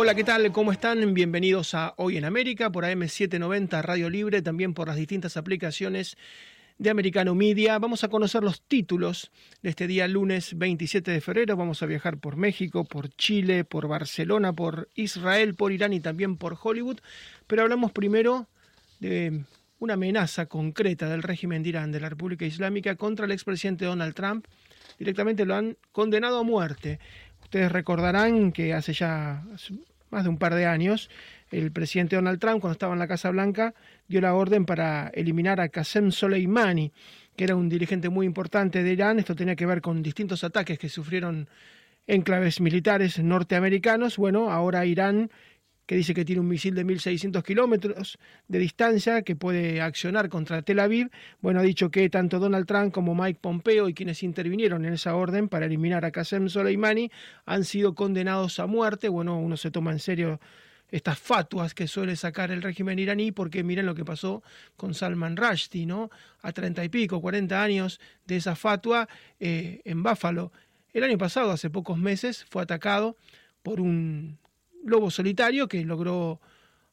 Hola, ¿qué tal? ¿Cómo están? Bienvenidos a Hoy en América por AM790 Radio Libre, también por las distintas aplicaciones de Americano Media. Vamos a conocer los títulos de este día lunes 27 de febrero. Vamos a viajar por México, por Chile, por Barcelona, por Israel, por Irán y también por Hollywood. Pero hablamos primero de una amenaza concreta del régimen de Irán, de la República Islámica, contra el expresidente Donald Trump. Directamente lo han condenado a muerte. Ustedes recordarán que hace ya más de un par de años, el presidente Donald Trump, cuando estaba en la Casa Blanca, dio la orden para eliminar a Qasem Soleimani, que era un dirigente muy importante de Irán. Esto tenía que ver con distintos ataques que sufrieron enclaves militares norteamericanos. Bueno, ahora Irán que dice que tiene un misil de 1.600 kilómetros de distancia que puede accionar contra Tel Aviv. Bueno, ha dicho que tanto Donald Trump como Mike Pompeo y quienes intervinieron en esa orden para eliminar a Qasem Soleimani han sido condenados a muerte. Bueno, uno se toma en serio estas fatuas que suele sacar el régimen iraní, porque miren lo que pasó con Salman Rushdie, ¿no? A treinta y pico, cuarenta años de esa fatua eh, en Buffalo. El año pasado, hace pocos meses, fue atacado por un lobo solitario que logró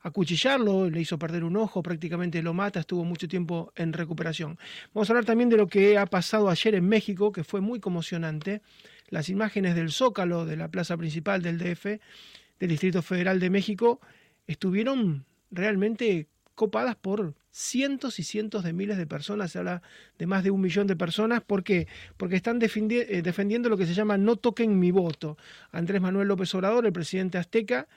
acuchillarlo, le hizo perder un ojo, prácticamente lo mata, estuvo mucho tiempo en recuperación. Vamos a hablar también de lo que ha pasado ayer en México, que fue muy conmocionante. Las imágenes del Zócalo, de la plaza principal del DF, del Distrito Federal de México, estuvieron realmente copadas por cientos y cientos de miles de personas, se habla de más de un millón de personas, ¿por qué? Porque están eh, defendiendo lo que se llama no toquen mi voto. Andrés Manuel López Obrador, el presidente azteca,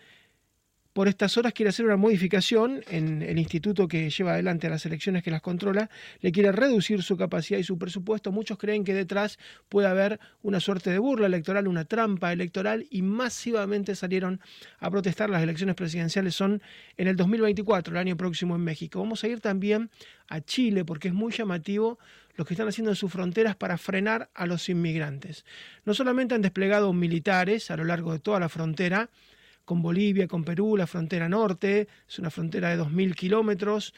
por estas horas quiere hacer una modificación en el instituto que lleva adelante las elecciones que las controla, le quiere reducir su capacidad y su presupuesto. Muchos creen que detrás puede haber una suerte de burla electoral, una trampa electoral y masivamente salieron a protestar. Las elecciones presidenciales son en el 2024, el año próximo en México. Vamos a ir también a Chile porque es muy llamativo lo que están haciendo en sus fronteras para frenar a los inmigrantes. No solamente han desplegado militares a lo largo de toda la frontera, con Bolivia, con Perú, la frontera norte, es una frontera de 2.000 kilómetros,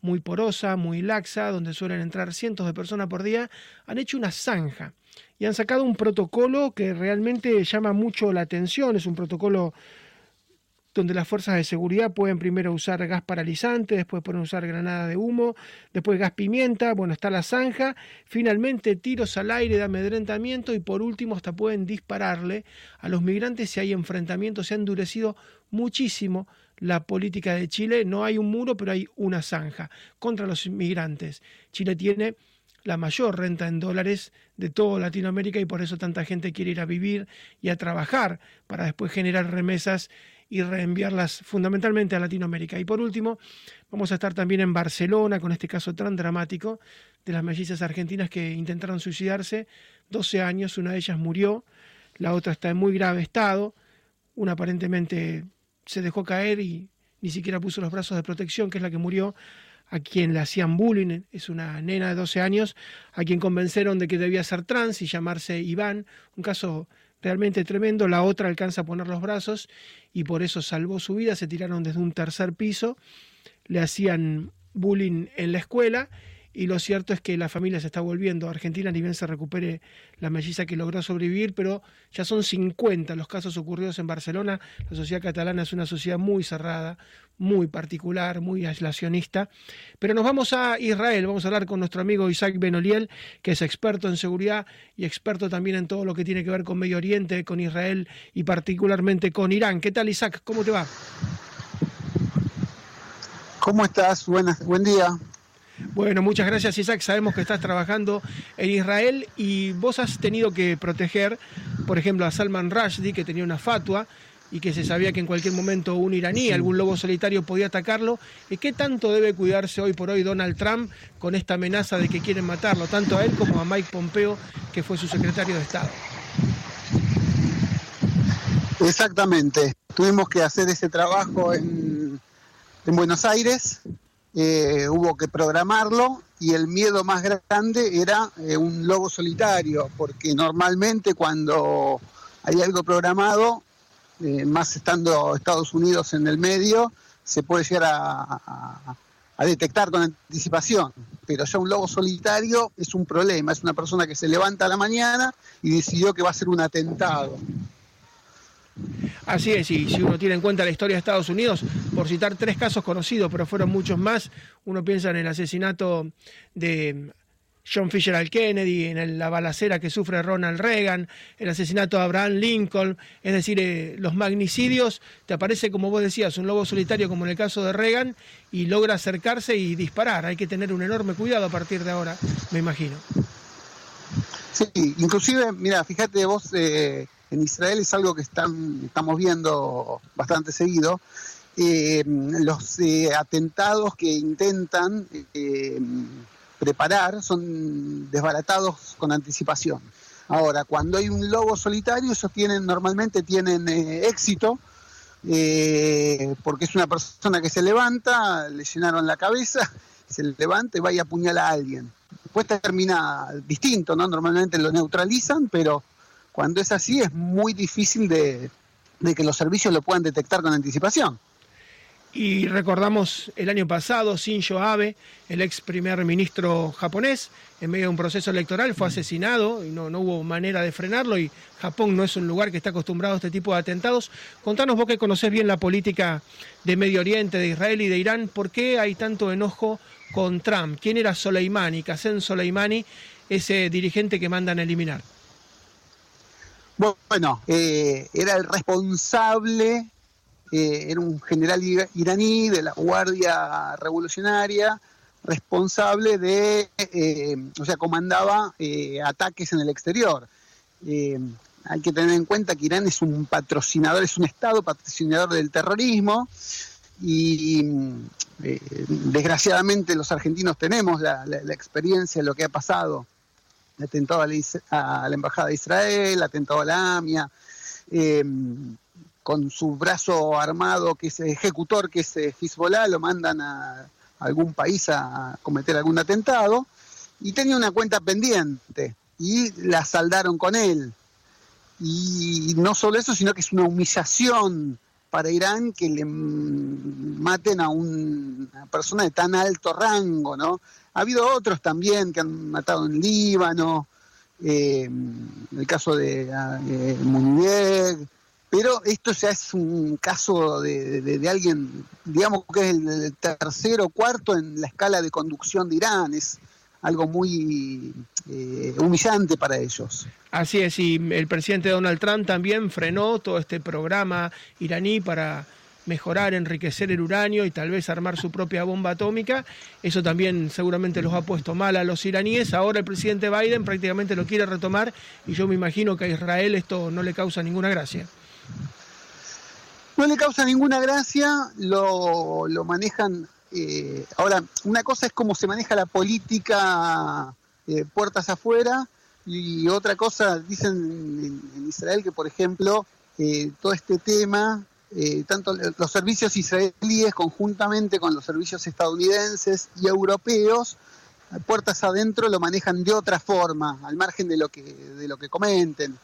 muy porosa, muy laxa, donde suelen entrar cientos de personas por día, han hecho una zanja y han sacado un protocolo que realmente llama mucho la atención, es un protocolo donde las fuerzas de seguridad pueden primero usar gas paralizante, después pueden usar granada de humo, después gas pimienta, bueno, está la zanja, finalmente tiros al aire de amedrentamiento y por último hasta pueden dispararle a los migrantes si hay enfrentamientos, se ha endurecido muchísimo la política de Chile, no hay un muro, pero hay una zanja contra los inmigrantes. Chile tiene la mayor renta en dólares de toda Latinoamérica y por eso tanta gente quiere ir a vivir y a trabajar para después generar remesas y reenviarlas fundamentalmente a Latinoamérica. Y por último, vamos a estar también en Barcelona con este caso tan dramático de las mellizas argentinas que intentaron suicidarse, 12 años, una de ellas murió, la otra está en muy grave estado, una aparentemente se dejó caer y ni siquiera puso los brazos de protección, que es la que murió, a quien le hacían bullying, es una nena de 12 años, a quien convencieron de que debía ser trans y llamarse Iván, un caso realmente tremendo, la otra alcanza a poner los brazos y por eso salvó su vida, se tiraron desde un tercer piso, le hacían bullying en la escuela y lo cierto es que la familia se está volviendo a Argentina, ni bien se recupere la melliza que logró sobrevivir, pero ya son 50 los casos ocurridos en Barcelona. La sociedad catalana es una sociedad muy cerrada, muy particular, muy aislacionista. Pero nos vamos a Israel, vamos a hablar con nuestro amigo Isaac Benoliel, que es experto en seguridad y experto también en todo lo que tiene que ver con Medio Oriente, con Israel y particularmente con Irán. ¿Qué tal Isaac? ¿Cómo te va? ¿Cómo estás? Buenas, buen día. Bueno, muchas gracias Isaac. Sabemos que estás trabajando en Israel y vos has tenido que proteger, por ejemplo, a Salman Rushdie, que tenía una fatua y que se sabía que en cualquier momento un iraní, algún lobo solitario podía atacarlo. ¿Y qué tanto debe cuidarse hoy por hoy Donald Trump con esta amenaza de que quieren matarlo, tanto a él como a Mike Pompeo, que fue su secretario de Estado? Exactamente. Tuvimos que hacer ese trabajo en, en Buenos Aires eh, hubo que programarlo y el miedo más grande era eh, un lobo solitario, porque normalmente cuando hay algo programado, eh, más estando Estados Unidos en el medio, se puede llegar a, a, detectar con anticipación. Pero ya un lobo solitario es un problema, es una persona que se levanta a la mañana y decidió que va a ser un atentado. Así es, y si uno tiene en cuenta la historia de Estados Unidos, por citar tres casos conocidos, pero fueron muchos más, uno piensa en el asesinato de John Fisher al Kennedy, en la balacera que sufre Ronald Reagan, el asesinato de Abraham Lincoln, es decir, eh, los magnicidios, te aparece, como vos decías, un lobo solitario como en el caso de Reagan y logra acercarse y disparar. Hay que tener un enorme cuidado a partir de ahora, me imagino. Sí, inclusive, mira, fíjate vos, eh, en Israel es algo que están, estamos viendo bastante seguido. Eh, los atentados que intentan preparar son desbaratados con anticipación. Ahora, cuando hay un lobo solitario, esos tienen, normalmente tienen eh, éxito, eh, porque es una persona que se levanta, le llenaron la cabeza, se levanta y va y apuñala a alguien. Después termina distinto, ¿no? Normalmente lo neutralizan, pero cuando es así es muy difícil de que los servicios lo puedan detectar con anticipación. Y recordamos el año pasado, Shinzo Abe, el ex primer ministro japonés, en medio de un proceso electoral fue asesinado y no, no, hubo manera de frenarlo y Japón no es un lugar que está acostumbrado a este tipo de atentados. Contanos vos que conocés bien la política de Medio Oriente, de Israel y de Irán, ¿por qué hay tanto enojo con Trump? ¿Quién era Soleimani, Qasem Soleimani, ese dirigente que mandan a eliminar? Bueno, eh, era el responsable eh, era un general iraní de la Guardia Revolucionaria, responsable de, eh, o sea, comandaba eh, ataques en el exterior. hay que tener en cuenta que Irán es un patrocinador, es un Estado patrocinador del terrorismo y desgraciadamente los argentinos tenemos la, experiencia de lo que ha pasado. Atentado a la, a la Embajada de Israel, atentado a la AMIA con su brazo armado, que es ejecutor, que es eh, Hezbollah, lo mandan a algún país a cometer algún atentado, y tenía una cuenta pendiente, y la saldaron con él. Y no solo eso, sino que es una humillación para Irán que le maten a una persona de tan alto rango, ¿no? Ha habido otros también que han matado en Líbano, eh, el caso de eh, pero esto ya es un caso de, alguien, digamos que es el, tercero o cuarto en la escala de conducción de Irán, es algo muy eh, humillante para ellos. Así es, y el presidente Donald Trump también frenó todo este programa iraní para mejorar, enriquecer el uranio y tal vez armar su propia bomba atómica. Eso también seguramente los ha puesto mal a los iraníes. Ahora el presidente Biden prácticamente lo quiere retomar y yo me imagino que a Israel esto no le causa ninguna gracia. No le causa ninguna gracia, lo, manejan. Eh, ahora, una cosa es cómo se maneja la política eh, puertas afuera, y otra cosa, dicen en, Israel que, por ejemplo, eh, todo este tema, tanto los servicios israelíes conjuntamente con los servicios estadounidenses y europeos, puertas adentro lo manejan de otra forma, al margen de lo que, de lo que comenten.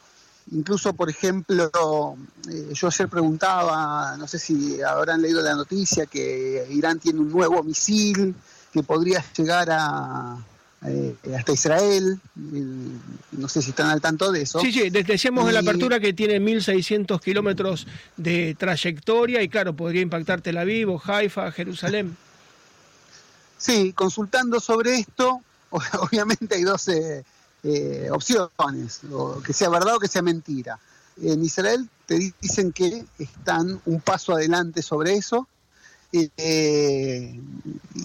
Incluso, por ejemplo, eh, yo ayer preguntaba, no sé si habrán leído la noticia, que Irán tiene un nuevo misil que podría llegar a, eh, hasta Israel. no sé si están al tanto de eso. Sí, sí, decíamos en la apertura que tiene 1.600 kilómetros de trayectoria y claro, podría impactar Tel Aviv o Haifa, Jerusalén. Sí, consultando sobre esto, obviamente hay dos eh, opciones, o que sea verdad o que sea mentira. En Israel te dicen que están un paso adelante sobre eso. Eh,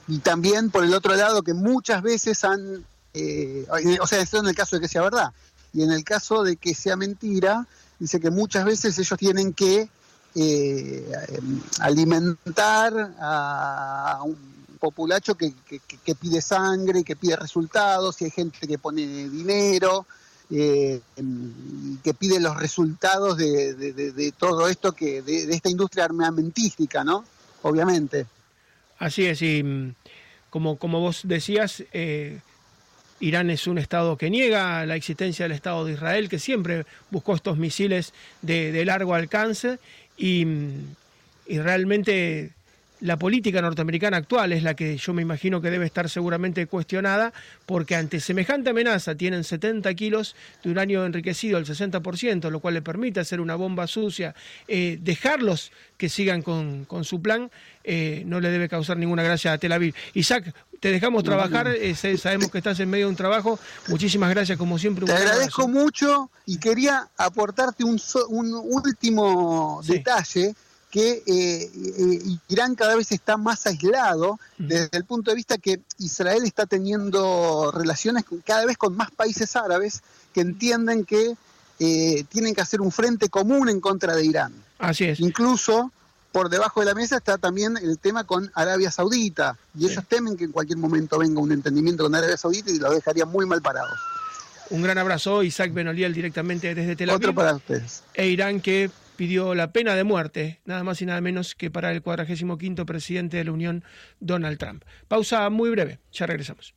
y también por el otro lado que muchas veces han, eh, o sea, eso en el caso de que sea verdad, y en el caso de que sea mentira, dice que muchas veces ellos tienen que alimentar a un populacho que, pide sangre, que pide resultados, y hay gente que pone dinero, eh, que pide los resultados de, todo esto, que de, esta industria armamentística, ¿no? Obviamente. Así es, y mm, como, como vos decías, eh, Irán es un Estado que niega la existencia del Estado de Israel, que siempre buscó estos misiles de, largo alcance y, mm, y realmente la política norteamericana actual es la que yo me imagino que debe estar seguramente cuestionada, porque ante semejante amenaza tienen 70 kilos de uranio enriquecido al 60%, lo cual le permite hacer una bomba sucia, eh, dejarlos que sigan con, con su plan, eh, no le debe causar ninguna gracia a Tel Aviv. Isaac, te dejamos trabajar, eh, sabemos que estás en medio de un trabajo, muchísimas gracias como siempre. Te agradezco mucho y quería aportarte un, un último detalle que eh, eh, Irán cada vez está más aislado desde el punto de vista que Israel está teniendo relaciones cada vez con más países árabes que entienden que eh, tienen que hacer un frente común en contra de Irán. Así es. Incluso por debajo de la mesa está también el tema con Arabia Saudita y ellos temen que en cualquier momento venga un entendimiento con Arabia Saudita y los dejaría muy mal parados. Un gran abrazo, Isaac Benoliel, directamente desde Tel Aviv. Otro para ustedes. E Irán que pidió la pena de muerte, nada más y nada menos que para el 45 presidente de la Unión, Donald Trump. Pausa muy breve, ya regresamos.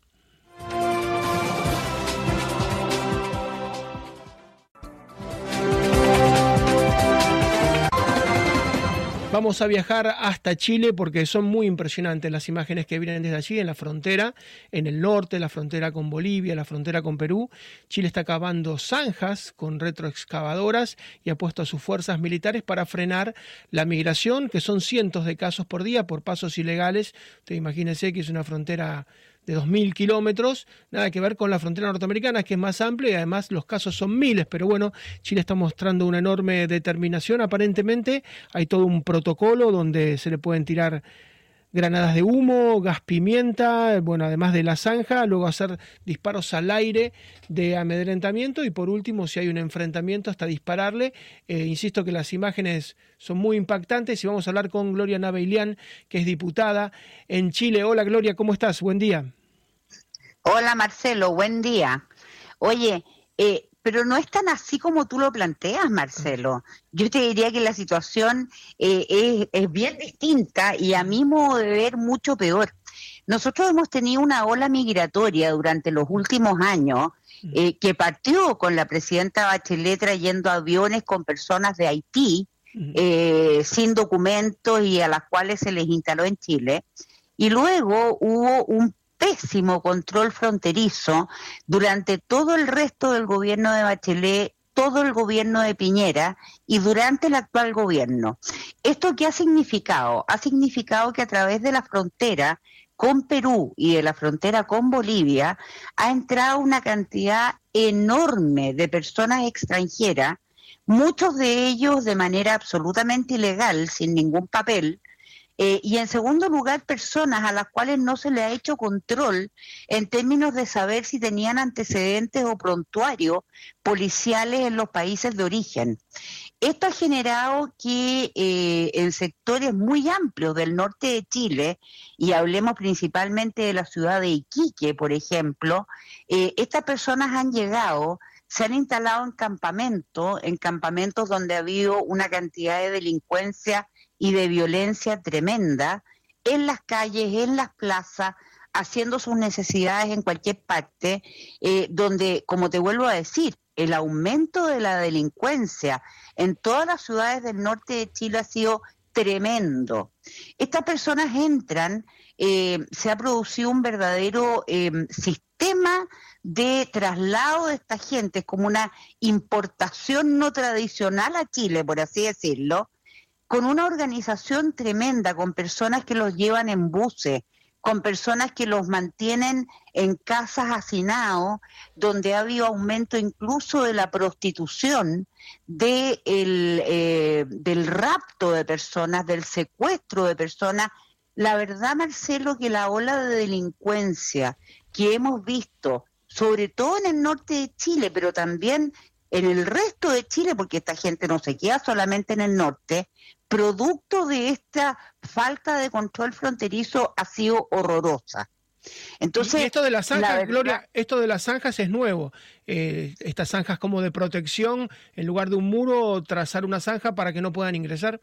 Vamos a viajar hasta Chile porque son muy impresionantes las imágenes que vienen desde allí, en la frontera, en el norte, la frontera con Bolivia, la frontera con Perú. Chile está cavando zanjas con retroexcavadoras y ha puesto a sus fuerzas militares para frenar la migración, que son cientos de casos por día por pasos ilegales. Usted imagínese que es una frontera de 2.000 kilómetros, nada que ver con la frontera norteamericana, que es más amplia y además los casos son miles, pero bueno, Chile está mostrando una enorme determinación, aparentemente hay todo un protocolo donde se le pueden tirar granadas de humo, gas pimienta, bueno, además de la zanja, luego hacer disparos al aire de amedrentamiento y por último, si hay un enfrentamiento, hasta dispararle. Eh, insisto que las imágenes son muy impactantes y vamos a hablar con Gloria Naveilian, que es diputada en Chile. Hola Gloria, ¿cómo estás? Buen día. Hola Marcelo, buen día. Oye, eh, pero no es tan así como tú lo planteas, Marcelo. Yo te diría que la situación eh, es, bien distinta y a mi modo de ver mucho peor. Nosotros hemos tenido una ola migratoria durante los últimos años mm. eh, que partió con la presidenta Bachelet trayendo aviones con personas de Haití mm. sin documentos y a las cuales se les instaló en Chile. Y luego hubo un pésimo control fronterizo durante todo el resto del gobierno de Bachelet, todo el gobierno de Piñera y durante el actual gobierno. ¿Esto qué ha significado? Ha significado que a través de la frontera con Perú y de la frontera con Bolivia ha entrado una cantidad enorme de personas extranjeras, muchos de ellos de manera absolutamente ilegal, sin ningún papel, eh, y en segundo lugar, personas a las cuales no se le ha hecho control en términos de saber si tenían antecedentes o prontuarios policiales en los países de origen. Esto ha generado que eh, en sectores muy amplios del norte de Chile, y hablemos principalmente de la ciudad de Iquique, por ejemplo, eh, estas personas han llegado se han instalado en campamentos, en campamentos donde ha habido una cantidad de delincuencia y de violencia tremenda en las calles, en las plazas, haciendo sus necesidades en cualquier parte, eh, donde, como te vuelvo a decir, el aumento de la delincuencia en todas las ciudades del norte de Chile ha sido tremendo. Estas personas entran, eh, se ha producido un verdadero eh, sistema de traslado de esta gente, como una importación no tradicional a Chile, por así decirlo, con una organización tremenda, con personas que los llevan en buses, con personas que los mantienen en casas hacinados, donde ha habido aumento incluso de la prostitución, de eh, del rapto de personas, del secuestro de personas. La verdad, Marcelo, que la ola de delincuencia que hemos visto, sobre todo en el norte de Chile, pero también en el resto de Chile, porque esta gente no se queda solamente en el norte, producto de esta falta de control fronterizo ha sido horrorosa. Entonces, esto de las zanjas, Gloria, esto de las zanjas es nuevo. Eh, estas zanjas como de protección, en lugar de un muro, trazar una zanja para que no puedan ingresar.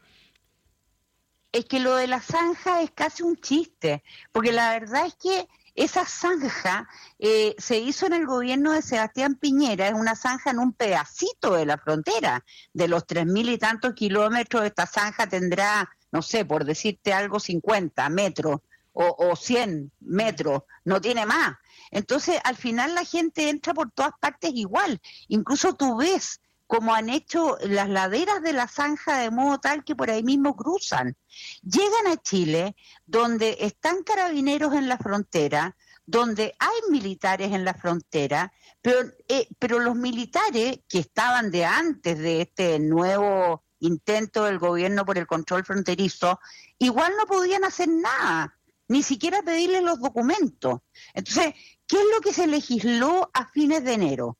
Es que lo de la zanja es casi un chiste, porque la verdad es que esa zanja eh, se hizo en el gobierno de Sebastián Piñera, es una zanja en un pedacito de la frontera. De los tres mil y tantos kilómetros, esta zanja tendrá no sé, por decirte algo, 50 metros o, o 100 metros, no tiene más. Entonces, al final la gente entra por todas partes igual. Incluso tú ves como han hecho las laderas de la zanja de modo tal que por ahí mismo cruzan. Llegan a Chile, donde están carabineros en la frontera, donde hay militares en la frontera, pero, eh, pero los militares que estaban de antes de este nuevo intento del gobierno por el control fronterizo, igual no podían hacer nada, ni siquiera pedirle los documentos. Entonces, ¿qué es lo que se legisló a fines de enero?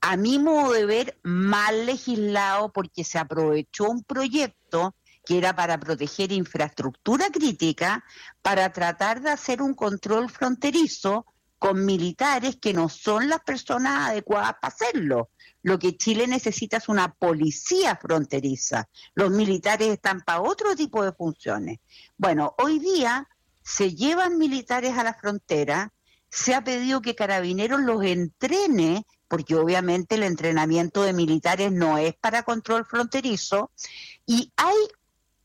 A mi modo de ver, mal legislado porque se aprovechó un proyecto que era para proteger infraestructura crítica, para tratar de hacer un control fronterizo con militares que no son las personas adecuadas para hacerlo. Lo que Chile necesita es una policía fronteriza. Los militares están para otro tipo de funciones. Bueno, hoy día se llevan militares a la frontera, se ha pedido que Carabineros los entrene porque obviamente el entrenamiento de militares no es para control fronterizo, y hay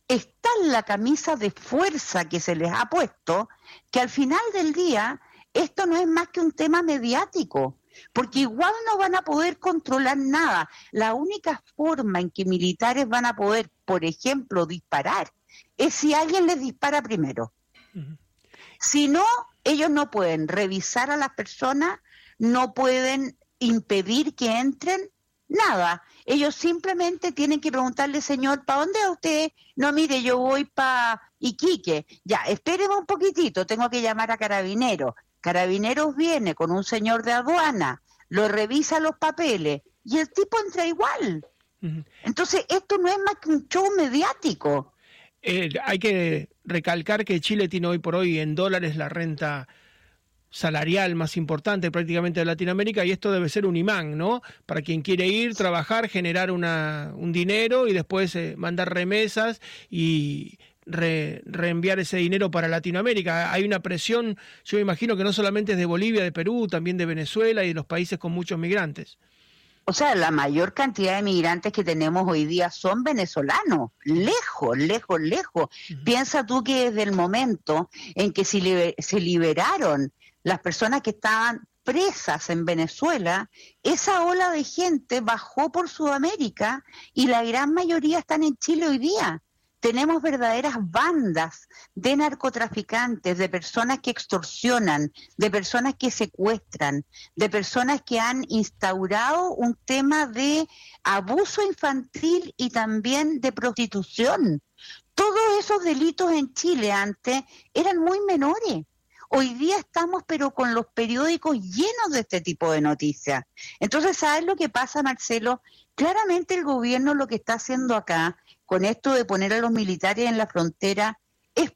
está la camisa de fuerza que se les ha puesto, que al final del día esto no es más que un tema mediático, porque igual no van a poder controlar nada. La única forma en que militares van a poder, por ejemplo, disparar, es si alguien les dispara primero. Si no, ellos no pueden revisar a las personas, no pueden impedir que entren, nada. Ellos simplemente tienen que preguntarle, señor, ¿para dónde va usted? No, mire, yo voy para Iquique. Ya, espéreme un poquitito, tengo que llamar a Carabineros. Carabineros viene con un señor de aduana, lo revisa los papeles y el tipo entra igual. Entonces, esto no es más que un show mediático. Eh, hay que recalcar que Chile tiene hoy por hoy en dólares la renta salarial más importante prácticamente de Latinoamérica y esto debe ser un imán, ¿no? Para quien quiere ir, trabajar, generar una, un dinero y después eh, mandar remesas y reenviar ese dinero para Latinoamérica. Hay una presión, yo me imagino que no solamente es de Bolivia, de Perú, también de Venezuela y de los países con muchos migrantes. O sea, la mayor cantidad de migrantes que tenemos hoy día son venezolanos, lejos, lejos, lejos. Piensa tú que desde el momento en que se, se liberaron las personas que estaban presas en Venezuela, esa ola de gente bajó por Sudamérica y la gran mayoría están en Chile hoy día. Tenemos verdaderas bandas de narcotraficantes, de personas que extorsionan, de personas que secuestran, de personas que han instaurado un tema de abuso infantil y también de prostitución. Todos esos delitos en Chile antes eran muy menores Hoy día estamos pero con los periódicos llenos de este tipo de noticias. Entonces, ¿sabes lo que pasa, Marcelo? Claramente el gobierno lo que está haciendo acá, con esto de poner a los militares en la frontera, es,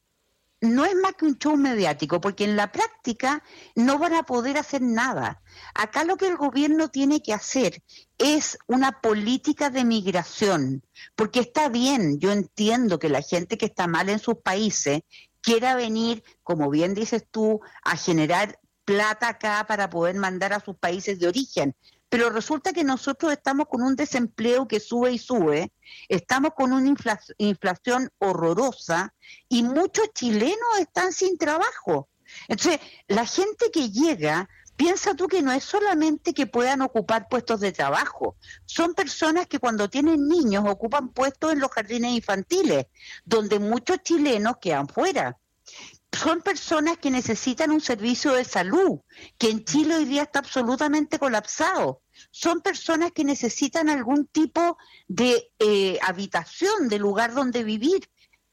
no es más que un show mediático, porque en la práctica no van a poder hacer nada. Acá lo que el gobierno tiene que hacer es una política de migración, porque está bien, yo entiendo que la gente que está mal en sus países quiera venir, como bien dices tú, a generar plata acá para poder mandar a sus países de origen. Pero resulta que nosotros estamos con un desempleo que sube y sube, estamos con una inflación horrorosa y muchos chilenos están sin trabajo. Entonces, la gente que llega, piensa tú que no es solamente que puedan ocupar puestos de trabajo, son personas que cuando tienen niños ocupan puestos en los jardines infantiles, donde muchos chilenos quedan fuera son personas que necesitan un servicio de salud, que en Chile hoy día está absolutamente colapsado. Son personas que necesitan algún tipo de eh, habitación, de lugar donde vivir.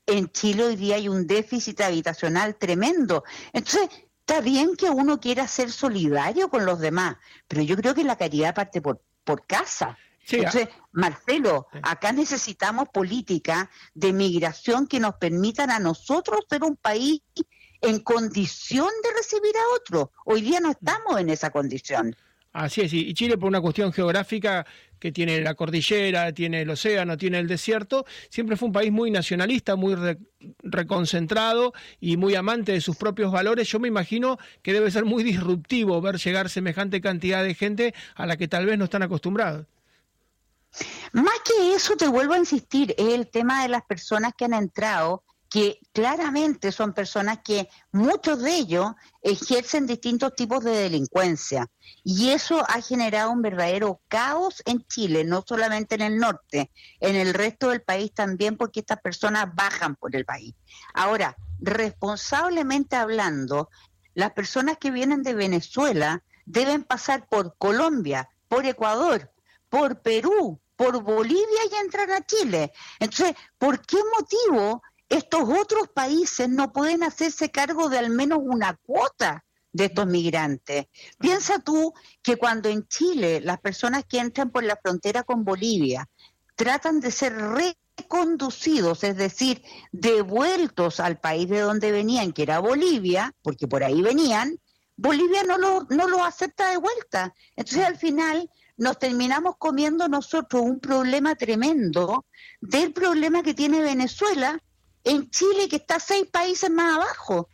En Chile hoy día hay un déficit habitacional tremendo. Entonces, está bien que uno quiera ser solidario con los demás, pero yo creo que la caridad parte por, por casa. Entonces, Marcelo, acá necesitamos política de migración que nos permitan a nosotros ser un país en condición de recibir a otro. Hoy día no estamos en esa condición. Así es, y Chile por una cuestión geográfica que tiene la cordillera, tiene el océano, tiene el desierto, siempre fue un país muy nacionalista, muy reconcentrado y muy amante de sus propios valores. Yo me imagino que debe ser muy disruptivo ver llegar semejante cantidad de gente a la que tal vez no están acostumbrados. Más que eso, te vuelvo a insistir, es el tema de las personas que han entrado que claramente son personas que muchos de ellos ejercen distintos tipos de delincuencia. Y eso ha generado un verdadero caos en Chile, no solamente en el norte, en el resto del país también, porque estas personas bajan por el país. Ahora, responsablemente hablando, las personas que vienen de Venezuela deben pasar por Colombia, por Ecuador, por Perú, por Bolivia y entrar a Chile. Entonces, ¿por qué motivo estos otros países no pueden hacerse cargo de al menos una cuota de estos migrantes. Piensa tú que cuando en Chile las personas que entran por la frontera con Bolivia tratan de ser reconducidos, es decir, devueltos al país de donde venían, que era Bolivia, porque por ahí venían, Bolivia no lo, no lo acepta de vuelta. Entonces al final nos terminamos comiendo nosotros un problema tremendo del problema que tiene Venezuela en Chile, que está seis países más abajo.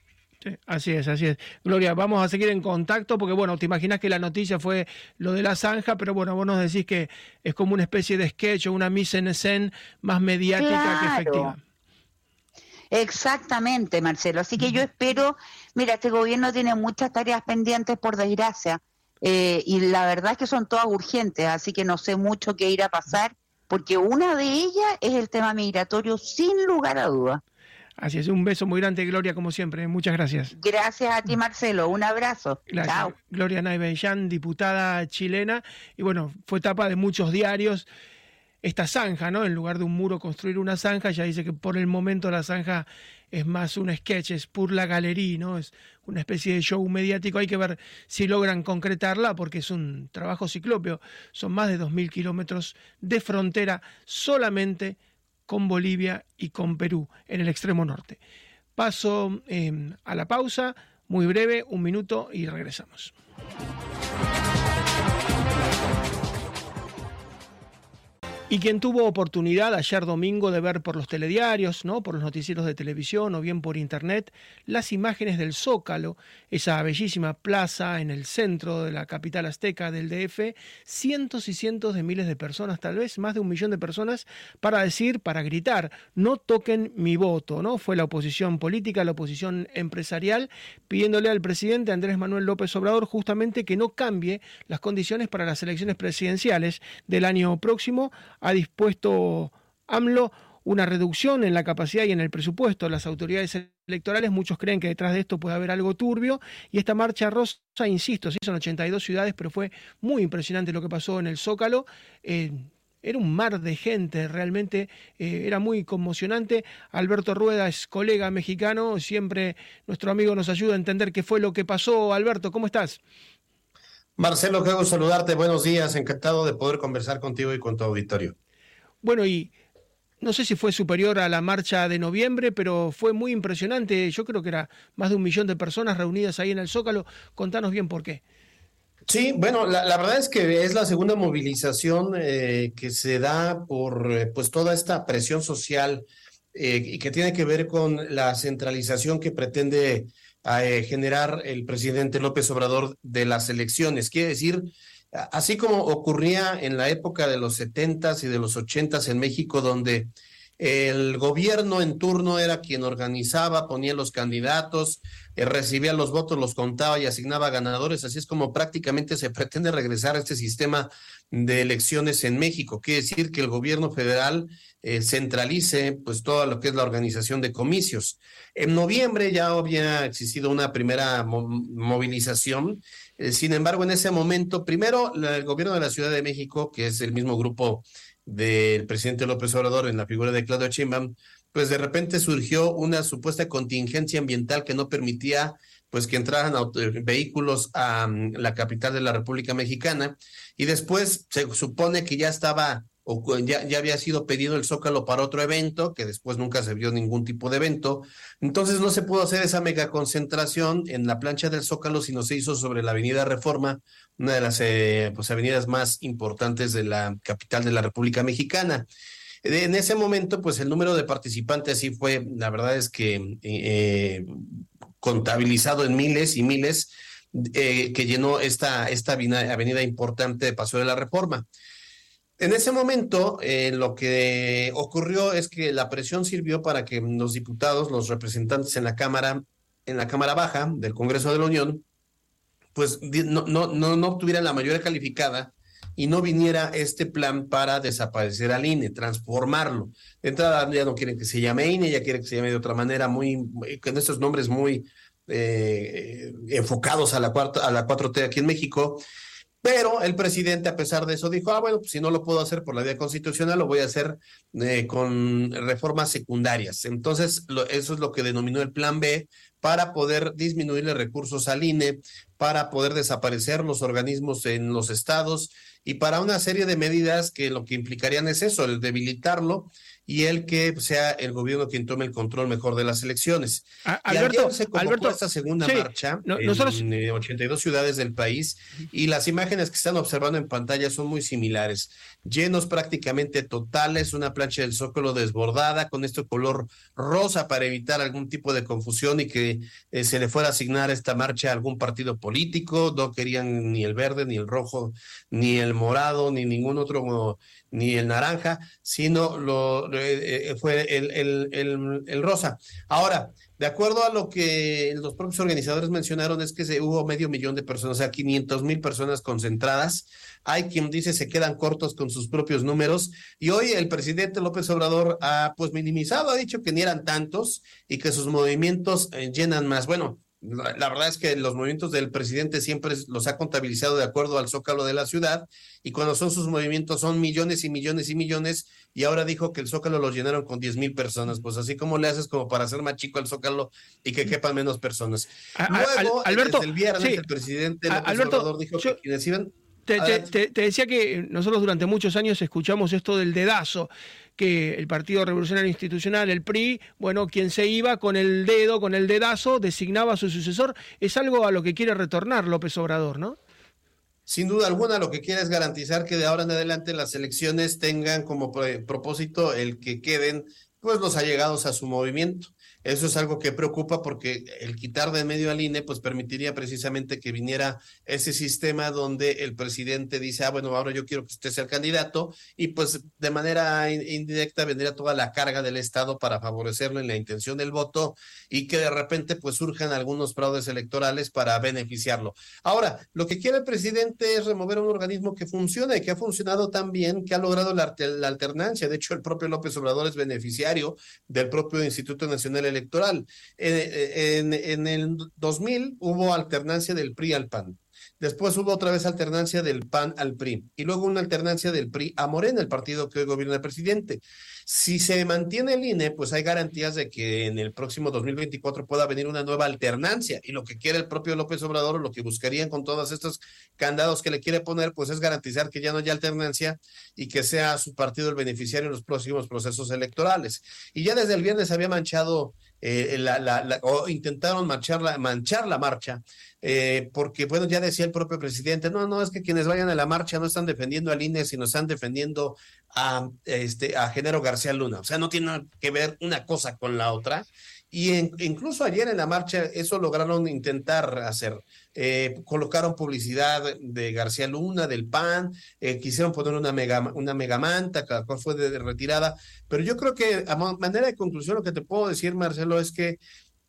así es, así es. Gloria, vamos a seguir en contacto porque, bueno, te imaginas que la noticia fue lo de la zanja, pero bueno, vos nos decís que es como una especie de sketch o una mise en scène más mediática que efectiva. Exactamente, Marcelo. Así que yo espero, mira, este gobierno tiene muchas tareas pendientes, por desgracia, eh, y la verdad es que son todas urgentes, así que no sé mucho qué irá a pasar porque una de ellas es el tema migratorio, sin lugar a duda. Así es, un beso muy grande, Gloria, como siempre. Muchas gracias. Gracias a ti, Marcelo. Un abrazo. Chao. Gloria Naibellán, diputada chilena. Y bueno, fue etapa de muchos diarios esta zanja, ¿no? En lugar de un muro construir una zanja, ya dice que por el momento la zanja es más un sketch, es pur la galería, ¿no? Es una especie de show mediático. Hay que ver si logran concretarla porque es un trabajo ciclópeo. Son más de 2.000 kilómetros de frontera solamente con Bolivia y con Perú en el extremo norte. Paso eh, a la pausa, muy breve, un minuto y regresamos. Y quien tuvo oportunidad ayer domingo de ver por los telediarios, ¿no? por los noticieros de televisión o bien por internet las imágenes del Zócalo, esa bellísima plaza en el centro de la capital azteca del DF, cientos y cientos de miles de personas, tal vez más de un millón de personas, para decir, para gritar, no toquen mi voto, ¿no? Fue la oposición política, la oposición empresarial, pidiéndole al presidente Andrés Manuel López Obrador justamente que no cambie las condiciones para las elecciones presidenciales del año próximo ha dispuesto AMLO una reducción en la capacidad y en el presupuesto de las autoridades electorales. Muchos creen que detrás de esto puede haber algo turbio. Y esta marcha rosa, insisto, se hizo en 82 ciudades, pero fue muy impresionante lo que pasó en el Zócalo. Eh, era un mar de gente, realmente eh, era muy conmocionante. Alberto Rueda es colega mexicano, siempre nuestro amigo nos ayuda a entender qué fue lo que pasó. Alberto, ¿cómo estás? Marcelo, qué saludarte. Buenos días. Encantado de poder conversar contigo y con tu auditorio. Bueno, y no sé si fue superior a la marcha de noviembre, pero fue muy impresionante. Yo creo que era más de un millón de personas reunidas ahí en el Zócalo. Contanos bien por qué. Sí, bueno, la, verdad es que es la segunda movilización eh, que se da por eh, pues toda esta presión social eh, y que tiene que ver con la centralización que pretende a eh, generar el presidente López Obrador de las elecciones. Quiere decir, así como ocurría en la época de los setentas y de los ochentas en México, donde el gobierno en turno era quien organizaba, ponía los candidatos, eh, recibía los votos, los contaba y asignaba ganadores. Así es como prácticamente se pretende regresar a este sistema de elecciones en México. Quiere decir que el gobierno federal eh, centralice pues todo lo que es la organización de comicios. En noviembre ya había existido una primera movilización. Eh, sin embargo, en ese momento, primero el gobierno de la Ciudad de México, que es el mismo grupo del presidente López Obrador en la figura de Claudio Sheinbaum, pues de repente surgió una supuesta contingencia ambiental que no permitía pues que entraran vehículos a mm, la capital de la República Mexicana. Y después se supone que ya estaba ya, ya había sido pedido el Zócalo para otro evento, que después nunca se vio ningún tipo de evento. Entonces no se pudo hacer esa mega concentración en la plancha del Zócalo, sino se hizo sobre la Avenida Reforma, una de las eh, pues, avenidas más importantes de la capital de la República Mexicana. En ese momento, pues el número de participantes sí fue, la verdad es que eh, contabilizado en miles y miles, eh, que llenó esta, esta avenida importante de Paso de la Reforma. En ese momento, eh, lo que ocurrió es que la presión sirvió para que los diputados, los representantes en la Cámara, en la Cámara Baja del Congreso de la Unión, pues no, no, no, no obtuvieran la mayoría calificada y no viniera este plan para desaparecer al INE, transformarlo. De entrada ya no quieren que se llame INE, ya quieren que se llame de otra manera, muy, con estos nombres muy eh, enfocados a la, cuarta, a la 4T aquí en México. Pero el presidente, a pesar de eso, dijo, ah, bueno, pues si no lo puedo hacer por la vía constitucional, lo voy a hacer eh, con reformas secundarias. Entonces, eso es lo que denominó el plan B para poder disminuirle recursos al INE, para poder desaparecer los organismos en los estados y para una serie de medidas que lo que implicarían es eso, el debilitarlo y el que sea el gobierno quien tome el control mejor de las elecciones. Alberto, se Alberto, esta segunda marcha en 82 ciudades del país y las imágenes que están observando en pantalla son muy similares, llenos prácticamente totales, una plancha del Zócalo desbordada con este color rosa para evitar algún tipo de confusión y que eh, se le fuera a asignar esta marcha a algún partido político, no querían ni el verde, ni el rojo, ni el morado, ni ningún otro ni el naranja, sino lo, eh, eh, fue el, el, el, rosa. Ahora, de acuerdo a lo que los propios organizadores mencionaron, es que se, hubo medio millón de personas, o sea, 500 mil personas concentradas. Hay quien dice se quedan cortos con sus propios números. Y hoy el presidente López Obrador ha pues minimizado, ha dicho que ni eran tantos y que sus movimientos eh, llenan más. Bueno, la, verdad es que los movimientos del presidente siempre los ha contabilizado de acuerdo al zócalo de la ciudad y cuando son sus movimientos son millones y millones y millones y ahora dijo que el zócalo lo llenaron con 10 mil personas, pues así como le haces como para hacer más chico el zócalo y que quepan menos personas. Luego, Alberto, el viernes el presidente López dijo que quienes iban te, decía que nosotros durante muchos años escuchamos esto del dedazo, que el Partido Revolucionario Institucional, el PRI, bueno, quien se iba con el dedo, con el dedazo, designaba a su sucesor. Es algo a lo que quiere retornar López Obrador, ¿no? Sin duda alguna, lo que quiere es garantizar que de ahora en adelante las elecciones tengan como propósito el que queden pues los allegados a su movimiento. Eso es algo que preocupa porque el quitar de medio al INE pues permitiría precisamente que viniera ese sistema donde el presidente dice, ah, bueno, ahora yo quiero que usted sea el candidato y pues de manera indirecta vendría toda la carga del Estado para favorecerlo en la intención del voto y que de repente pues surjan algunos fraudes electorales para beneficiarlo. Ahora, lo que quiere el presidente es remover un organismo que funciona y que ha funcionado tan bien, que ha logrado la, la alternancia. De hecho, el propio López Obrador es beneficiario del propio Instituto Nacional electoral. En, en, el 2000 hubo alternancia del PRI al PAN. Después hubo otra vez alternancia del PAN al PRI y luego una alternancia del PRI a Morena, el partido que hoy gobierna el presidente. Si se mantiene el INE, pues hay garantías de que en el próximo 2024 pueda venir una nueva alternancia. Y lo que quiere el propio López Obrador, lo que buscarían con todos estos candados que le quiere poner, pues es garantizar que ya no haya alternancia y que sea su partido el beneficiario en los próximos procesos electorales. Y ya desde el viernes había manchado eh, la, la, o intentaron manchar la, manchar la marcha, eh, porque bueno, ya decía el propio presidente, no, no, es que quienes vayan a la marcha no están defendiendo al INE, sino están defendiendo a, este, a Genero García Luna. O sea, no tiene que ver una cosa con la otra. Y incluso ayer en la marcha eso lograron intentar hacer. Eh, colocaron publicidad de García Luna, del PAN, eh, quisieron poner una, mega, una megamanta, cada cual fue de retirada. Pero yo creo que a manera de conclusión lo que te puedo decir, Marcelo, es que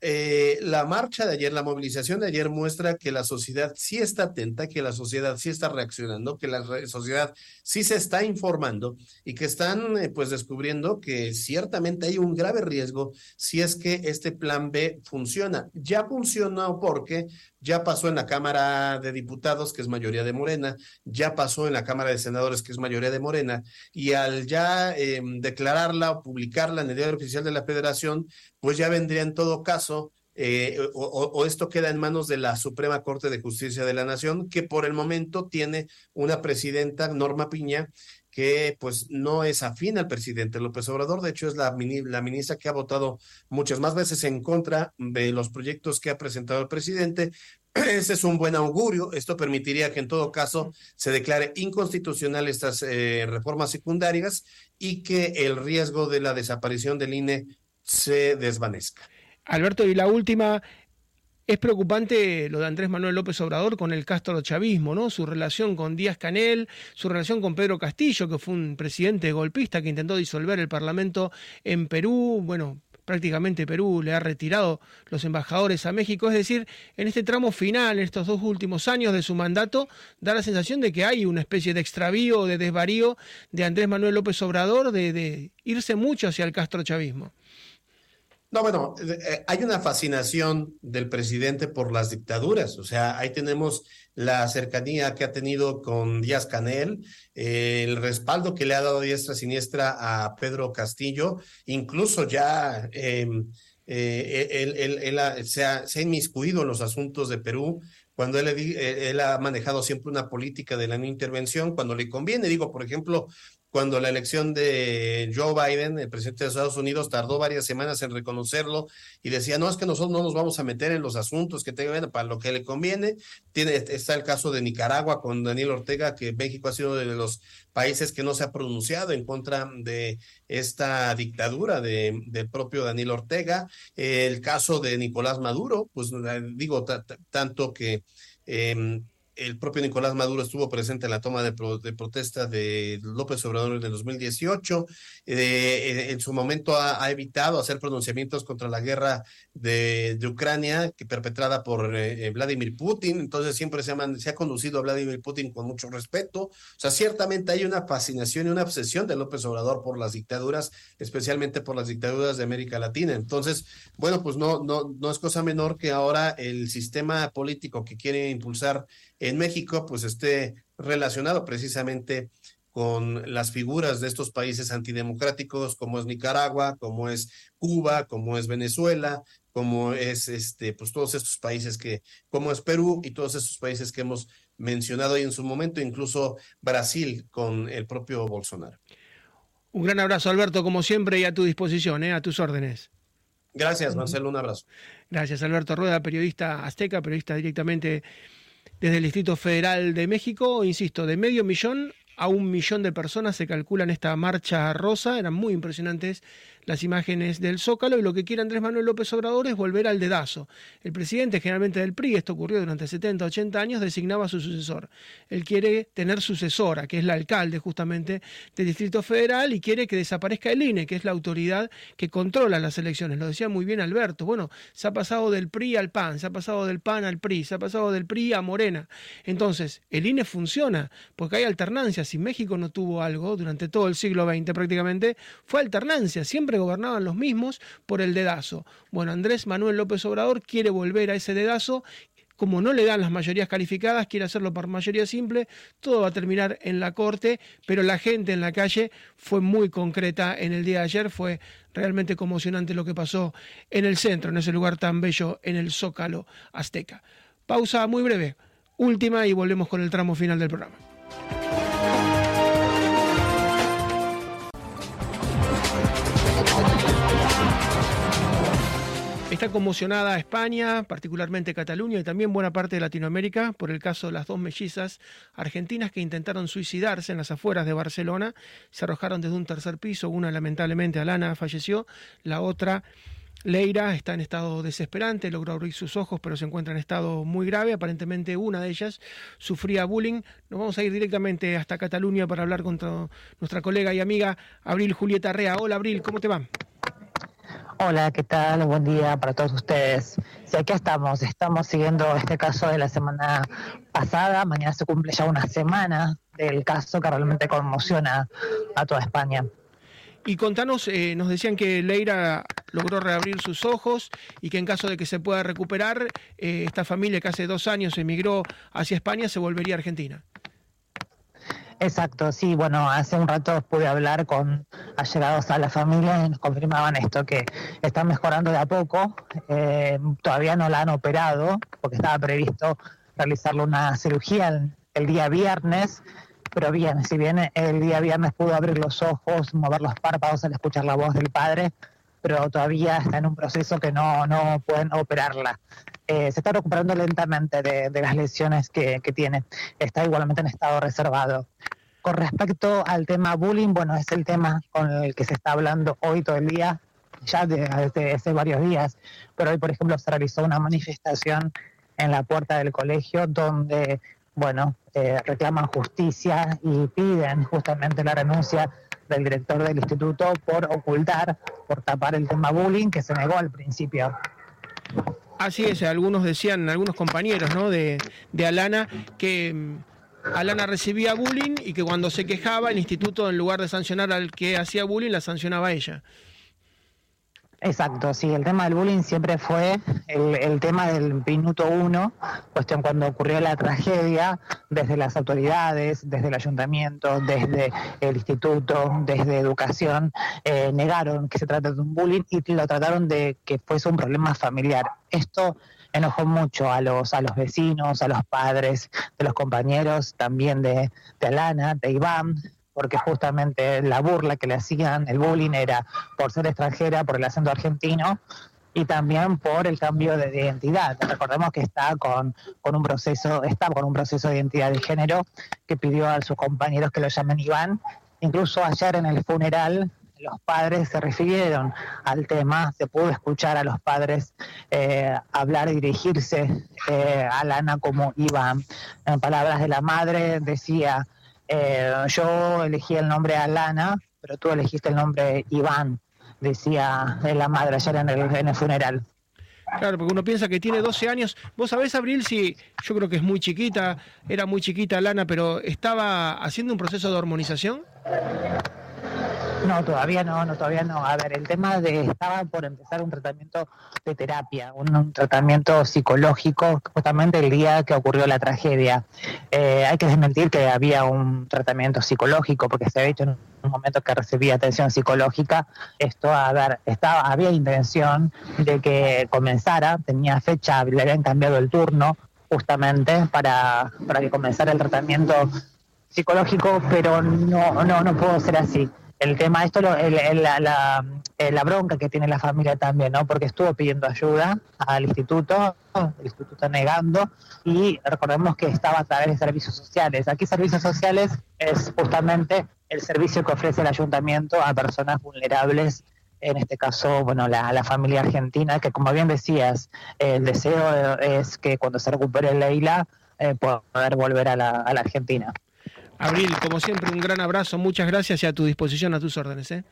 eh, la marcha de ayer, la movilización de ayer muestra que la sociedad sí está atenta, que la sociedad sí está reaccionando, que la sociedad sí se está informando y que están eh, pues descubriendo que ciertamente hay un grave riesgo si es que este plan B funciona. Ya funcionó porque ya pasó en la Cámara de Diputados, que es mayoría de Morena, ya pasó en la Cámara de Senadores, que es mayoría de Morena, y al ya em, declararla o publicarla en el diario oficial de la Federación, pues ya vendría en todo caso eh, o, esto queda en manos de la Suprema Corte de Justicia de la Nación, que por el momento tiene una presidenta, Norma Piña, que pues no es afín al presidente López Obrador, de hecho es la, la ministra que ha votado muchas más veces en contra de los proyectos que ha presentado el presidente. Ese es un buen augurio, esto permitiría que en todo caso se declare inconstitucional estas eh, reformas secundarias y que el riesgo de la desaparición del INE se desvanezca. Alberto, y la última, Es preocupante lo de Andrés Manuel López Obrador con el Castro chavismo, ¿no? Su relación con Díaz Canel, su relación con Pedro Castillo, que fue un presidente golpista que intentó disolver el Parlamento en Perú. Bueno, prácticamente Perú le ha retirado los embajadores a México. Es decir, en este tramo final, en estos dos últimos años de su mandato, da la sensación de que hay una especie de extravío, de desvarío de Andrés Manuel López Obrador, de, de irse mucho hacia el Castro chavismo. No, bueno, eh, eh, hay una fascinación del presidente por las dictaduras, o sea, ahí tenemos la cercanía que ha tenido con Díaz Canel, eh, el respaldo que le ha dado diestra siniestra a Pedro Castillo, incluso ya em, él, se, ha, inmiscuido en los asuntos de Perú, cuando él, él, ha manejado siempre una política de la no intervención, cuando le conviene, digo, por ejemplo, cuando la elección de Joe Biden, el presidente de Estados Unidos, tardó varias semanas en reconocerlo y decía, no, es que nosotros no nos vamos a meter en los asuntos que tengan para lo que le conviene. Tiene, está el caso de Nicaragua con Daniel Ortega, que México ha sido de los países que no se ha pronunciado en contra de esta dictadura de, del propio Daniel Ortega. El caso de Nicolás Maduro, pues digo, tanto que... Eh, el propio Nicolás Maduro estuvo presente en la toma de, protesta de López Obrador en el 2018. Eh, eh, en su momento ha, evitado hacer pronunciamientos contra la guerra de, Ucrania que perpetrada por eh, Vladimir Putin. Entonces siempre se se ha conducido a Vladimir Putin con mucho respeto. O sea, ciertamente hay una fascinación y una obsesión de López Obrador por las dictaduras, especialmente por las dictaduras de América Latina. Entonces, bueno, pues no, no, no es cosa menor que ahora el sistema político que quiere impulsar en México pues esté relacionado precisamente con las figuras de estos países antidemocráticos como es Nicaragua, como es Cuba, como es Venezuela, como es este pues todos estos países que como es Perú y todos estos países que hemos mencionado ahí en su momento, incluso Brasil con el propio Bolsonaro. Un gran abrazo Alberto como siempre y a tu disposición, ¿eh? a tus órdenes. Gracias, Marcelo, un abrazo. Gracias, Alberto Rueda, periodista azteca, periodista directamente desde el Distrito Federal de México, insisto, de medio millón a un millón de personas se calcula en esta marcha rosa, eran muy impresionantes las imágenes del Zócalo y lo que quiere Andrés Manuel López Obrador es volver al dedazo. El presidente generalmente del PRI, esto ocurrió durante 70, 80 años, designaba a su sucesor. Él quiere tener sucesora, que es la alcalde justamente del Distrito Federal y quiere que desaparezca el INE, que es la autoridad que controla las elecciones. Lo decía muy bien Alberto. Bueno, se ha pasado del PRI al PAN, se ha pasado del PAN al PRI, se ha pasado del PRI a Morena. Entonces, el INE funciona porque hay alternancia. Si México no tuvo algo durante todo el siglo XX prácticamente, fue alternancia. Siempre gobernaban los mismos por el dedazo. Bueno, Andrés Manuel López Obrador quiere volver a ese dedazo como no le dan las mayorías calificadas, quiere hacerlo por mayoría simple, todo va a terminar en la corte, pero la gente en la calle fue muy concreta en el día de ayer, fue realmente conmocionante lo que pasó en el centro, en ese lugar tan bello, en el Zócalo Azteca. Pausa muy breve, última y volvemos con el tramo final del programa. Está conmocionada España, particularmente Cataluña y también buena parte de Latinoamérica por el caso de las dos mellizas argentinas que intentaron suicidarse en las afueras de Barcelona. Se arrojaron desde un tercer piso. Una lamentablemente Alana falleció, la otra Leira está en estado desesperante, logró abrir sus ojos, pero se encuentra en estado muy grave. Aparentemente una de ellas sufría bullying. Nos vamos a ir directamente hasta Cataluña para hablar con nuestra colega y amiga Abril Julieta Rea. Hola Abril, ¿cómo te va? Hola, ¿qué tal? Buen día para todos ustedes. Sí, aquí estamos, estamos siguiendo este caso de la semana pasada. Mañana se cumple ya una semana del caso que realmente conmociona a toda España. Y contanos, eh, nos decían que Leira logró reabrir sus ojos y que en caso de que se pueda recuperar, eh, esta familia que hace dos años emigró hacia España se volvería a Argentina. Exacto, sí, bueno, hace un rato pude hablar con allegados a la familia y nos confirmaban esto, que están mejorando de a poco, eh, todavía no la han operado, porque estaba previsto realizarle una cirugía el, día viernes, pero bien, si bien el día viernes pudo abrir los ojos, mover los párpados al escuchar la voz del padre, pero todavía está en un proceso que no, no pueden operarla. Eh, se está recuperando lentamente de, las lesiones que, tiene. Está igualmente en estado reservado. Con respecto al tema bullying, bueno, es el tema con el que se está hablando hoy todo el día ya desde hace varios días, pero hoy, por ejemplo, se realizó una manifestación en la puerta del colegio donde, bueno, eh, reclaman justicia y piden justamente la renuncia del director del instituto por ocultar, por tapar el tema bullying que se negó al principio. Así es, algunos decían, algunos compañeros ¿no? de, de Alana, que mm, Alana recibía bullying y que cuando se quejaba el instituto en lugar de sancionar al que hacía bullying la sancionaba a ella. Exacto, sí, el tema del bullying siempre fue el, tema del minuto uno, cuestión cuando ocurrió la tragedia, desde las autoridades, desde el ayuntamiento, desde el instituto, desde educación, eh, negaron que se trata de un bullying y lo trataron de que fuese un problema familiar. Esto enojó mucho a los, a los vecinos, a los padres, de los compañeros, también de, de Alana, de Iván, porque justamente la burla que le hacían, el bullying era por ser extranjera, por el acento argentino y también por el cambio de identidad. Recordemos que está con, con un proceso, está con un proceso de identidad de género que pidió a sus compañeros que lo llamen Iván. Incluso ayer en el funeral los padres se refirieron al tema, se pudo escuchar a los padres eh, hablar y dirigirse eh, a Lana como Iván. En palabras de la madre decía, eh, yo elegí el nombre Alana, pero tú elegiste el nombre Iván, decía la madre ayer en el, en el funeral. Claro, porque uno piensa que tiene 12 años. ¿Vos sabés, Abril, si yo creo que es muy chiquita, era muy chiquita Lana, pero estaba haciendo un proceso de hormonización? No, todavía no, no, todavía no. A ver, el tema de estaba por empezar un tratamiento de terapia, un, tratamiento psicológico, justamente el día que ocurrió la tragedia. Eh, hay que desmentir que había un tratamiento psicológico, porque se había hecho en un momento que recibía atención psicológica. Esto, a ver, estaba, había intención de que comenzara, tenía fecha, le habían cambiado el turno justamente para, para que comenzara el tratamiento psicológico, pero no, no, no pudo ser así el tema, esto, el, la, la, bronca que tiene la familia también, ¿no? Porque estuvo pidiendo ayuda al instituto, el instituto negando, y recordemos que estaba a través de servicios sociales. Aquí servicios sociales es justamente el servicio que ofrece el ayuntamiento a personas vulnerables, en este caso, bueno, la, familia argentina, que como bien decías, el deseo es que cuando se recupere Leila, eh, poder volver a la Argentina. Abril, como siempre, un gran abrazo, muchas gracias y a tu disposición, a tus órdenes. ¿eh?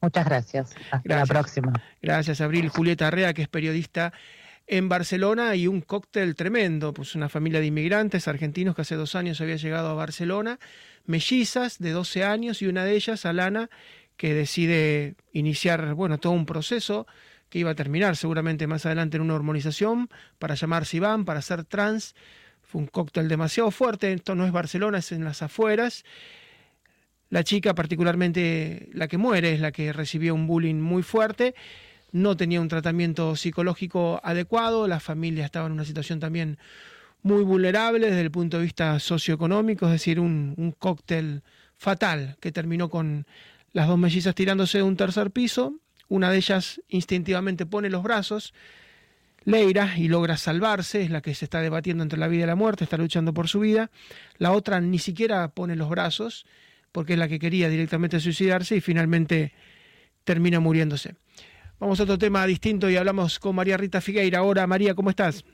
Muchas gracias. Hasta la próxima. Gracias, Abril. Julieta Arrea, que es periodista en Barcelona, y un cóctel tremendo. Pues una familia de inmigrantes argentinos que hace dos años había llegado a Barcelona, mellizas de 12 años, y una de ellas, Alana, que decide iniciar, bueno, todo un proceso que iba a terminar seguramente más adelante en una hormonización para llamarse Iván, para ser trans fue un cóctel demasiado fuerte, esto no es Barcelona, es en las afueras. La chica, particularmente la que muere, es la que recibió un bullying muy fuerte, no tenía un tratamiento psicológico adecuado, la familia estaba en una situación también muy vulnerable desde el punto de vista socioeconómico, es decir, un, un cóctel fatal que terminó con las dos mellizas tirándose de un tercer piso, una de ellas instintivamente pone los brazos, Leira y logra salvarse, es la que se está debatiendo entre la vida y la muerte, está luchando por su vida. La otra ni siquiera pone los brazos, porque es la que quería directamente suicidarse y finalmente termina muriéndose. Vamos a otro tema distinto y hablamos con María Rita Figueira. Ahora, María, ¿cómo estás?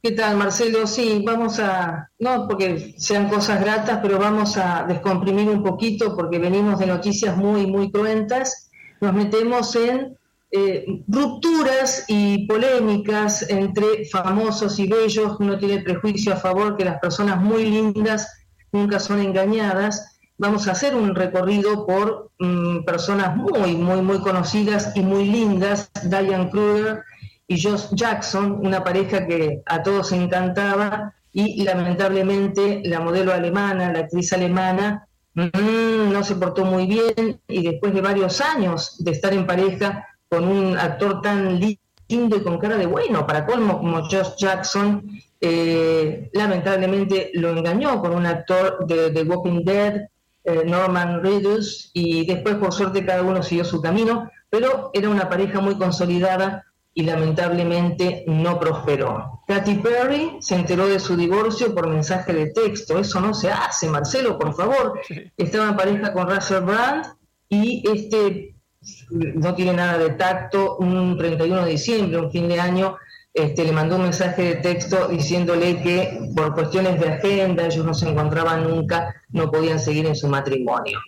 ¿Qué tal, Marcelo? Sí, vamos a, no porque sean cosas gratas, pero vamos a descomprimir un poquito porque venimos de noticias muy, muy cruentas. Nos metemos en eh, rupturas y polémicas entre famosos y bellos, uno tiene prejuicio a favor que las personas muy lindas nunca son engañadas. Vamos a hacer un recorrido por mm, personas muy, muy, muy conocidas y muy lindas, Diane Kruger y Josh Jackson, una pareja que a todos encantaba. Y lamentablemente la modelo alemana, la actriz alemana, mm, no se portó muy bien y después de varios años de estar en pareja con un actor tan lindo y con cara de bueno, para colmo como Josh Jackson, eh, lamentablemente lo engañó con un actor de The Walking Dead, eh, Norman Reedus, y después por suerte cada uno siguió su camino, pero era una pareja muy consolidada y lamentablemente no prosperó. Katy Perry se enteró de su divorcio por mensaje de texto, eso no se hace, Marcelo, por favor. Estaba en pareja con Russell Brand y este no tiene nada de tacto, un 31 de diciembre, un fin de año, este, le mandó un mensaje de texto diciéndole que por cuestiones de agenda ellos no se encontraban nunca, no podían seguir en su matrimonio.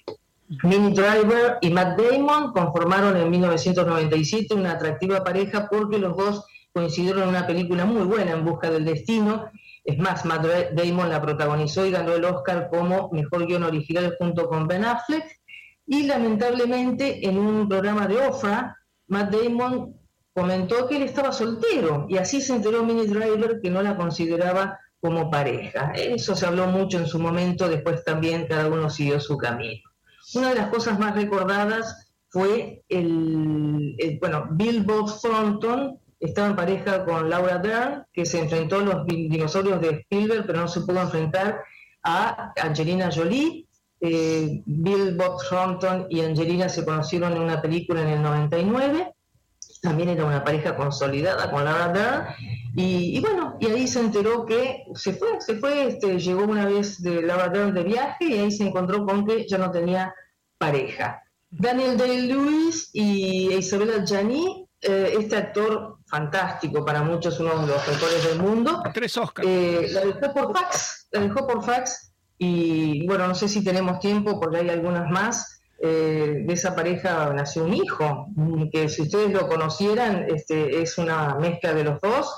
Minnie Driver y Matt Damon conformaron en 1997 una atractiva pareja porque los dos coincidieron en una película muy buena, En Busca del Destino. Es más, Matt Damon la protagonizó y ganó el Oscar como mejor guion original junto con Ben Affleck. Y lamentablemente en un programa de Oprah, Matt Damon comentó que él estaba soltero y así se enteró Minnie Driver que no la consideraba como pareja. Eso se habló mucho en su momento, después también cada uno siguió su camino. Una de las cosas más recordadas fue el, bueno, Bill Bob Thornton estaba en pareja con Laura Dern, que se enfrentó a los dinosaurios de Spielberg, pero no se pudo enfrentar a Angelina Jolie. Eh, Bill Bob Thornton y Angelina se conocieron en una película en el 99 también era una pareja consolidada con Laura Dern, y, bueno, y ahí se enteró que se fue, se fue, este, llegó una vez de Laura Dern de viaje y ahí se encontró con que ya no tenía pareja. Daniel Day-Lewis y Isabella Gianni, eh, este actor fantástico, para muchos uno de los mejores del mundo. Tres Oscars. Eh, la dejó por fax, la dejó por fax, y bueno, no sé si tenemos tiempo porque hay algunas más. Eh, de esa pareja nació un hijo, que si ustedes lo conocieran, este, es una mezcla de los dos.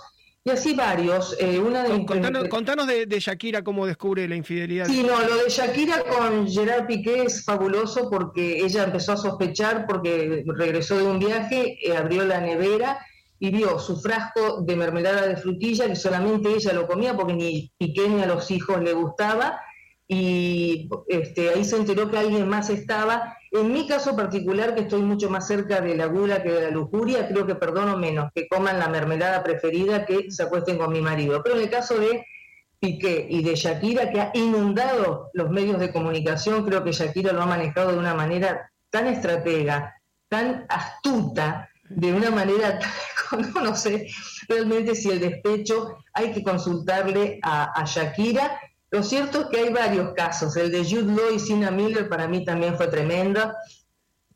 Y así varios. Eh, una de contanos, de, Shakira cómo descubre la infidelidad. Sí, no, lo de Shakira con Gerard Piqué es fabuloso porque ella empezó a sospechar porque regresó de un viaje, eh, abrió la nevera y vio su frasco de mermelada de frutilla que solamente ella lo comía porque ni Piqué ni a los hijos le gustaba y este, ahí se enteró que alguien más estaba. En mi caso particular, que estoy mucho más cerca de la gula que de la lujuria, creo que perdono menos que coman la mermelada preferida que se acuesten con mi marido. Pero en el caso de Piqué y de Shakira, que ha inundado los medios de comunicación, creo que Shakira lo ha manejado de una manera tan estratega, tan astuta, de una manera, no sé realmente si el despecho hay que consultarle a, a Shakira lo cierto es que hay varios casos. El de Jude Law y Sina Miller para mí también fue tremenda.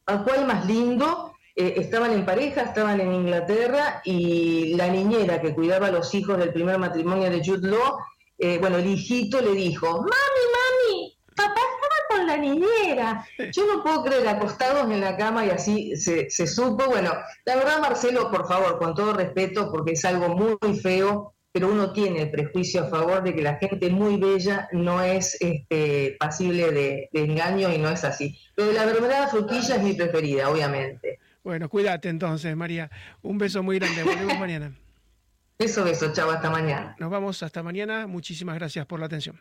¿A cuál más lindo? Eh, estaban en pareja, estaban en Inglaterra y la niñera que cuidaba a los hijos del primer matrimonio de Jude Law, eh, bueno, el hijito le dijo, mami, mami, papá estaba con la niñera. Yo no puedo creer, acostados en la cama y así se supo. Bueno, la verdad, Marcelo, por favor, con todo respeto, porque es algo muy feo, pero uno tiene el prejuicio a favor de que la gente muy bella no es este, pasible de, engaño y no es así. Pero la verdadera frutilla es mi preferida, obviamente. Bueno, cuídate entonces, María. Un beso muy grande. Volvemos mañana. Beso, beso. Chao, hasta mañana. Nos vamos hasta mañana. Muchísimas gracias por la atención.